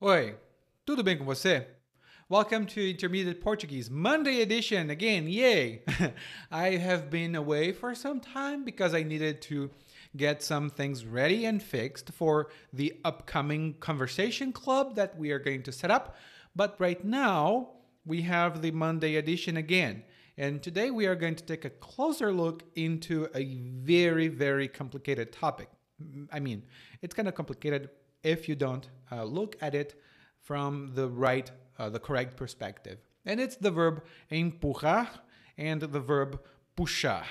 Oi, tudo bem com você? Welcome to Intermediate Portuguese Monday edition again. Yay! I have been away for some time because I needed to get some things ready and fixed for the upcoming conversation club that we are going to set up. But right now, we have the Monday edition again. And today we are going to take a closer look into a very, very complicated topic. I mean, it's kind of complicated if you don't uh, look at it from the right, uh, the correct perspective. And it's the verb empurrar and the verb puxar.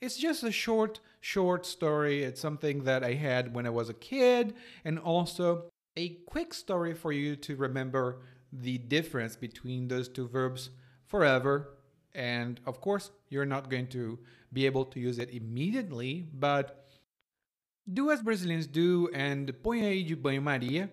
It's just a short, short story. It's something that I had when I was a kid, and also a quick story for you to remember the difference between those two verbs forever. And of course, you're not going to be able to use it immediately, but do as Brazilians do and põe aí de banho-maria.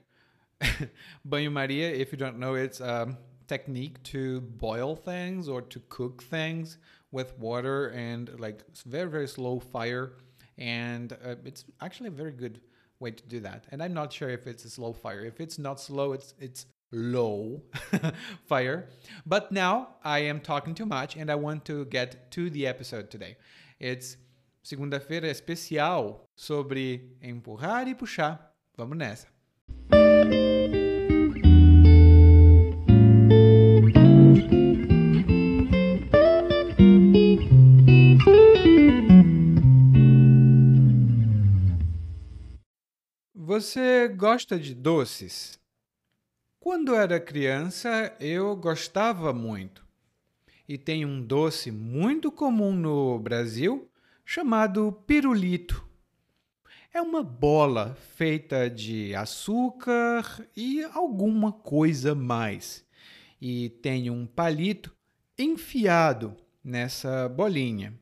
banho-maria, if you don't know, it's a technique to boil things or to cook things with water and like very, very slow fire. And uh, it's actually a very good way to do that. And I'm not sure if it's a slow fire. If it's not slow, it's it's low fire. But now I am talking too much and I want to get to the episode today. It's segunda-feira especial sobre empurrar e puxar. Vamos nessa. Você gosta de doces? Quando era criança, eu gostava muito. E tem um doce muito comum no Brasil chamado pirulito. É uma bola feita de açúcar e alguma coisa mais. E tem um palito enfiado nessa bolinha.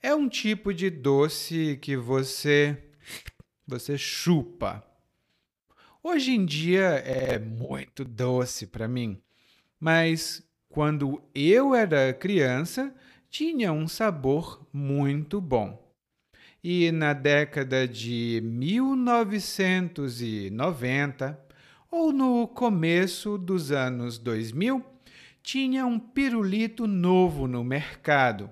É um tipo de doce que você você chupa. Hoje em dia é muito doce para mim, mas quando eu era criança tinha um sabor muito bom. E na década de 1990 ou no começo dos anos 2000, tinha um pirulito novo no mercado.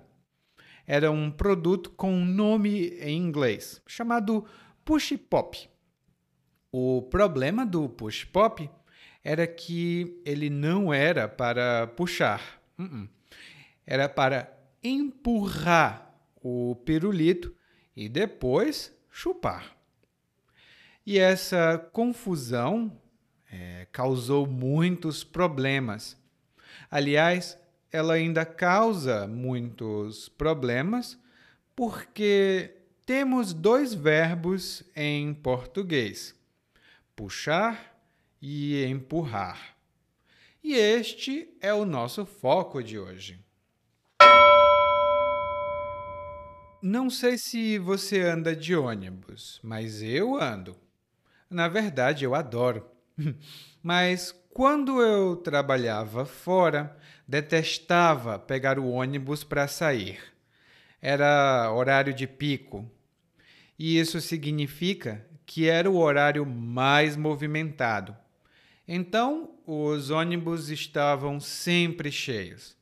Era um produto com nome em inglês, chamado Push Pop. O problema do Push Pop era que ele não era para puxar, uh -uh. era para empurrar o pirulito e depois chupar. E essa confusão é, causou muitos problemas. Aliás, ela ainda causa muitos problemas porque temos dois verbos em português: puxar e empurrar. E este é o nosso foco de hoje. Não sei se você anda de ônibus, mas eu ando. Na verdade, eu adoro. mas quando eu trabalhava fora, detestava pegar o ônibus para sair. Era horário de pico. E isso significa que era o horário mais movimentado. Então, os ônibus estavam sempre cheios.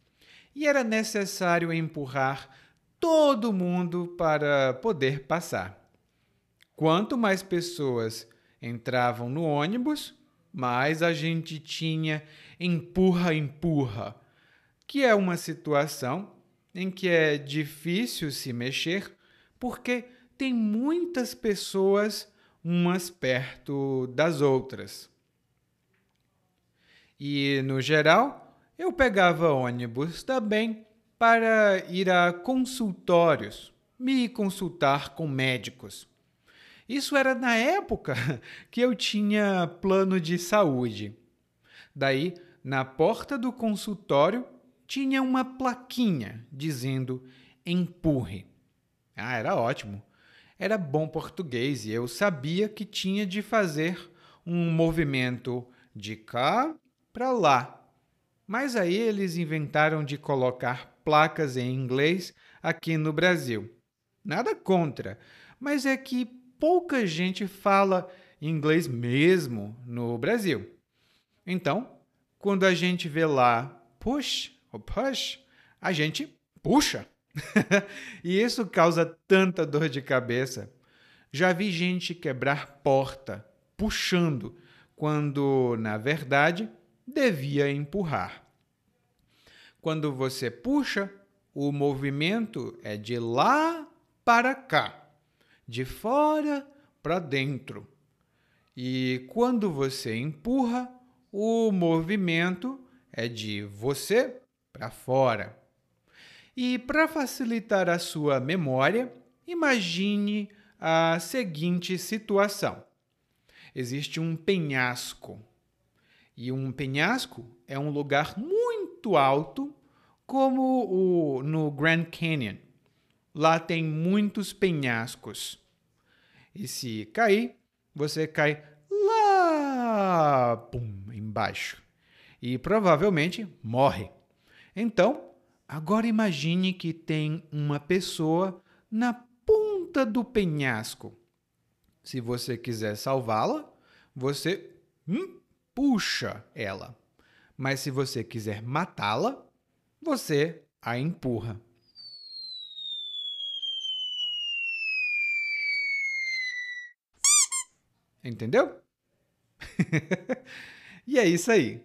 E era necessário empurrar todo mundo para poder passar. Quanto mais pessoas entravam no ônibus, mais a gente tinha empurra, empurra, que é uma situação em que é difícil se mexer porque tem muitas pessoas umas perto das outras. E, no geral, eu pegava ônibus também para ir a consultórios, me consultar com médicos. Isso era na época que eu tinha plano de saúde. Daí, na porta do consultório, tinha uma plaquinha dizendo empurre. Ah, era ótimo. Era bom português e eu sabia que tinha de fazer um movimento de cá para lá. Mas aí eles inventaram de colocar placas em inglês aqui no Brasil. Nada contra, mas é que pouca gente fala inglês mesmo no Brasil. Então, quando a gente vê lá push ou push, a gente puxa. e isso causa tanta dor de cabeça. Já vi gente quebrar porta puxando, quando na verdade devia empurrar. Quando você puxa, o movimento é de lá para cá, de fora para dentro. E quando você empurra, o movimento é de você para fora. E para facilitar a sua memória, imagine a seguinte situação: existe um penhasco. E um penhasco é um lugar muito alto, como o, no Grand Canyon. Lá tem muitos penhascos. E se cair, você cai lá pum, embaixo. E provavelmente morre. Então, agora imagine que tem uma pessoa na ponta do penhasco. Se você quiser salvá-la, você hum, puxa ela. Mas se você quiser matá-la, você a empurra. Entendeu? e é isso aí.